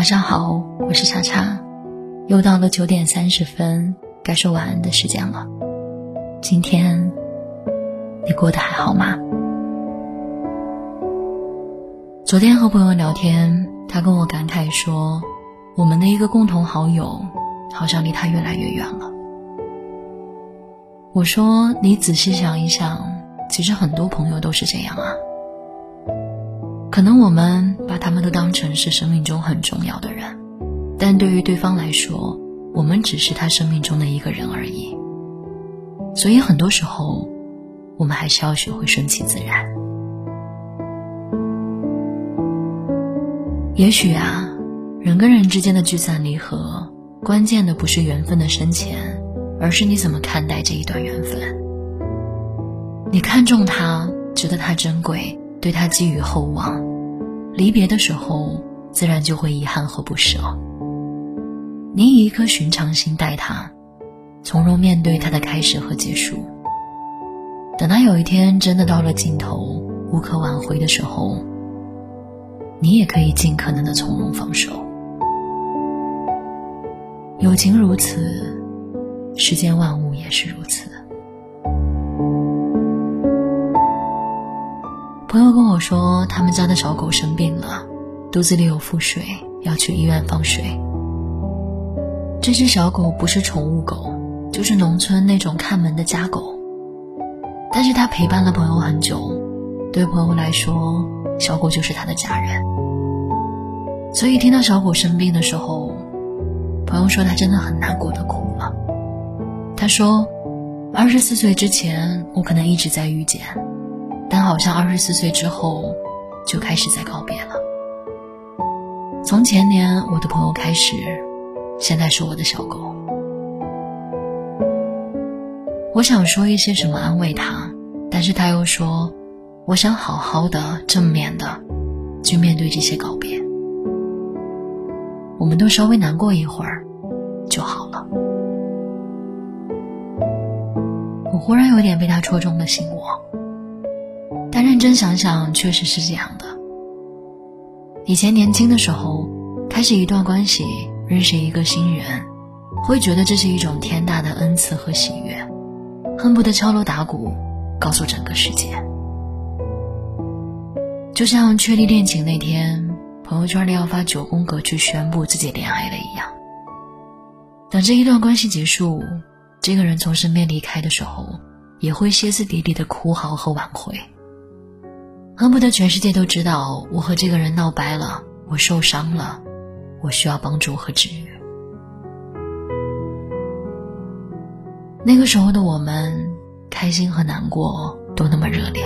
晚上好，我是茶茶，又到了九点三十分，该说晚安的时间了。今天你过得还好吗？昨天和朋友聊天，他跟我感慨说，我们的一个共同好友好像离他越来越远了。我说，你仔细想一想，其实很多朋友都是这样啊。可能我们把他们都当成是生命中很重要的人，但对于对方来说，我们只是他生命中的一个人而已。所以很多时候，我们还是要学会顺其自然。也许啊，人跟人之间的聚散离合，关键的不是缘分的深浅，而是你怎么看待这一段缘分。你看重他，觉得他珍贵。对他寄予厚望，离别的时候自然就会遗憾和不舍。你以一颗寻常心待他，从容面对他的开始和结束。等他有一天真的到了尽头，无可挽回的时候，你也可以尽可能的从容放手。友情如此，世间万物也是如此。朋友跟我说，他们家的小狗生病了，肚子里有腹水，要去医院放水。这只小狗不是宠物狗，就是农村那种看门的家狗。但是它陪伴了朋友很久，对朋友来说，小狗就是他的家人。所以听到小狗生病的时候，朋友说他真的很难过的哭了。他说，二十四岁之前，我可能一直在遇见。但好像二十四岁之后，就开始在告别了。从前年我的朋友开始，现在是我的小狗。我想说一些什么安慰他，但是他又说，我想好好的正面的去面对这些告别。我们都稍微难过一会儿就好了。我忽然有点被他戳中了心窝。认真想想，确实是这样的。以前年轻的时候，开始一段关系，认识一个新人，会觉得这是一种天大的恩赐和喜悦，恨不得敲锣打鼓，告诉整个世界。就像确立恋情那天，朋友圈里要发九宫格去宣布自己恋爱了一样。等这一段关系结束，这个人从身边离开的时候，也会歇斯底里的哭嚎和挽回。恨不得全世界都知道我和这个人闹掰了，我受伤了，我需要帮助和治愈。那个时候的我们，开心和难过都那么热烈。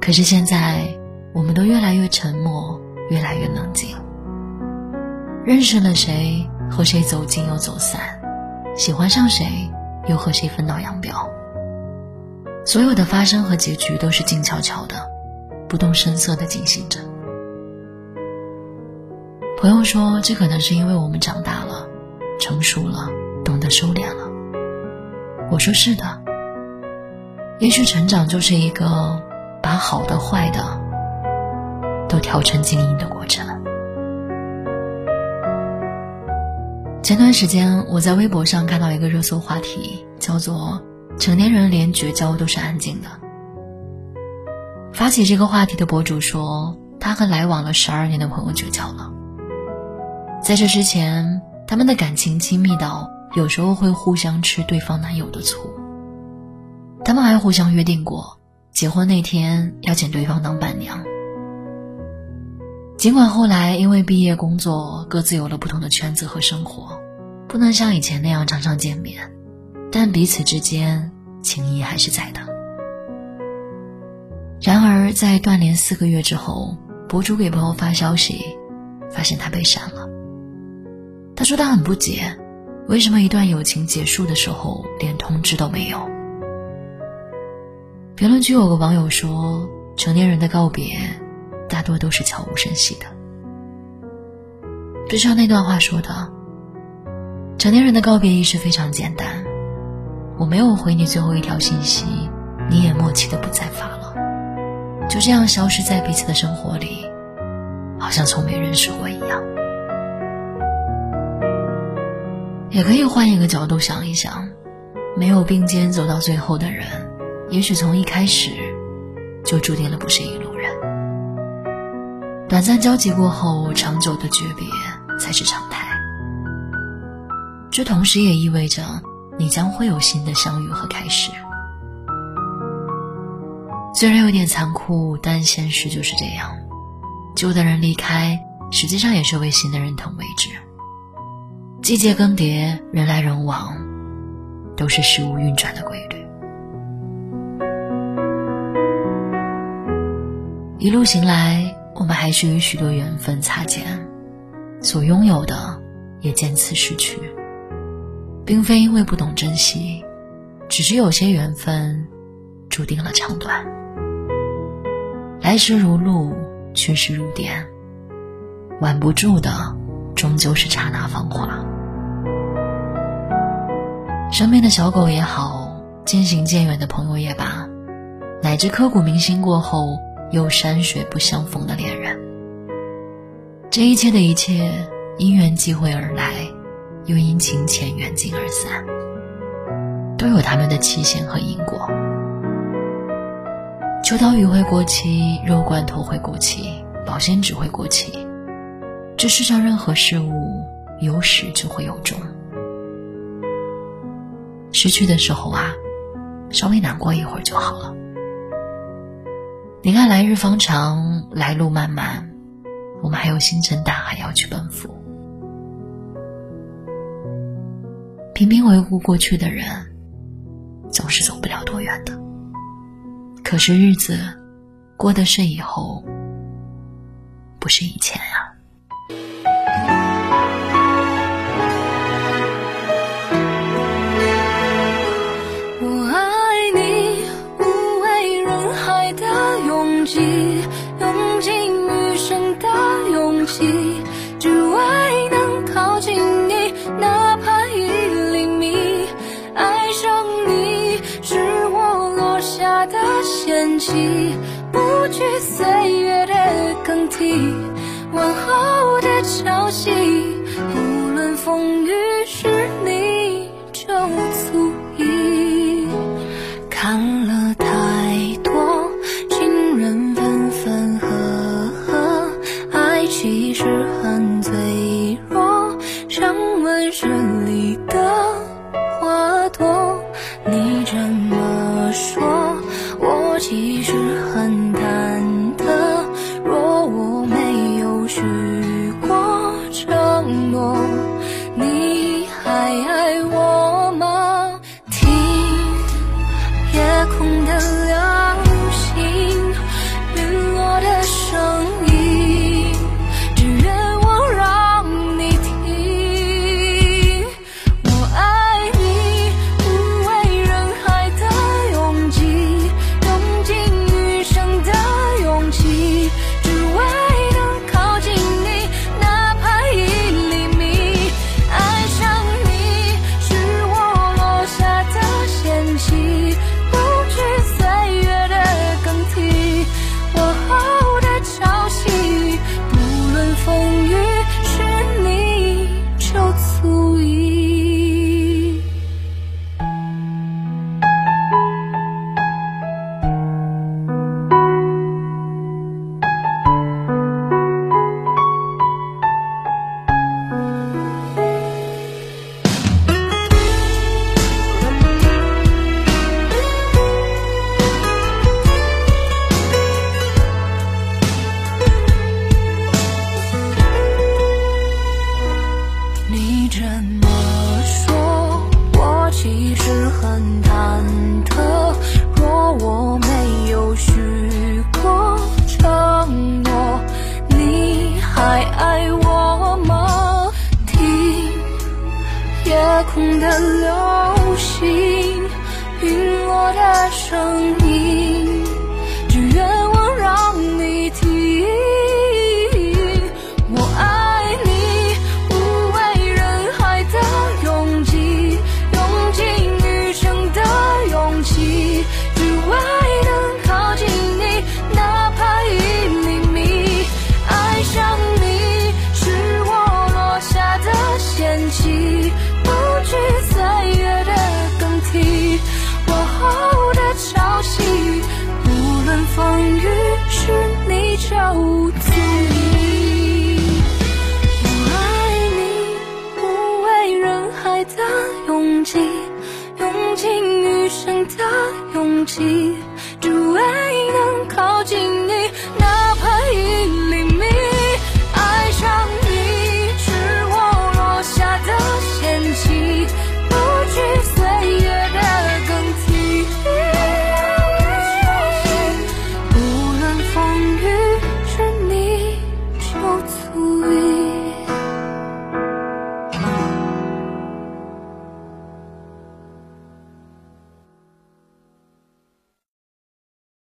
可是现在，我们都越来越沉默，越来越冷静。认识了谁，和谁走近又走散，喜欢上谁，又和谁分道扬镳。所有的发生和结局都是静悄悄的，不动声色的进行着。朋友说，这可能是因为我们长大了，成熟了，懂得收敛了。我说是的。也许成长就是一个把好的、坏的都调成静音的过程。前段时间，我在微博上看到一个热搜话题，叫做。成年人连绝交都是安静的。发起这个话题的博主说，他和来往了十二年的朋友绝交了。在这之前，他们的感情亲密到有时候会互相吃对方男友的醋。他们还互相约定过，结婚那天要请对方当伴娘。尽管后来因为毕业工作，各自有了不同的圈子和生活，不能像以前那样常常见面。但彼此之间情谊还是在的。然而，在断联四个月之后，博主给朋友发消息，发现他被删了。他说他很不解，为什么一段友情结束的时候连通知都没有？评论区有个网友说：“成年人的告别，大多都是悄无声息的。”就像那段话说的：“成年人的告别仪式非常简单。”我没有回你最后一条信息你也默契的不再发了。就这样消失在彼此的生活里好像从没认识过一样。也可以换一个角度想一想没有并肩走到最后的人也许从一开始就注定了不是一路人。短暂交集过后长久的诀别才是常态。这同时也意味着你将会有新的相遇和开始。虽然有点残酷，但现实就是这样。旧的人离开，实际上也是为新的人腾位置。季节更迭，人来人往，都是事物运转的规律。一路行来，我们还是与许多缘分擦肩，所拥有的也渐次失去。并非因为不懂珍惜，只是有些缘分注定了长短。来时如露，去时如电，挽不住的终究是刹那芳华。身边的小狗也好，渐行渐远的朋友也罢，乃至刻骨铭心过后又山水不相逢的恋人，这一切的一切，因缘际会而来。又因情浅缘尽而散，都有他们的期限和因果。秋刀鱼会过期，肉罐头会过期，保鲜纸会过期。这世上任何事物，有始就会有终。失去的时候啊，稍微难过一会儿就好了。你看，来日方长，来路漫漫，我们还有星辰大海要去奔赴。频频回顾过去的人，总是走不了多远的。可是日子过得是以后，不是以前啊。我爱你，无畏人海的拥挤，起，不惧岁空的流星，陨落的声音，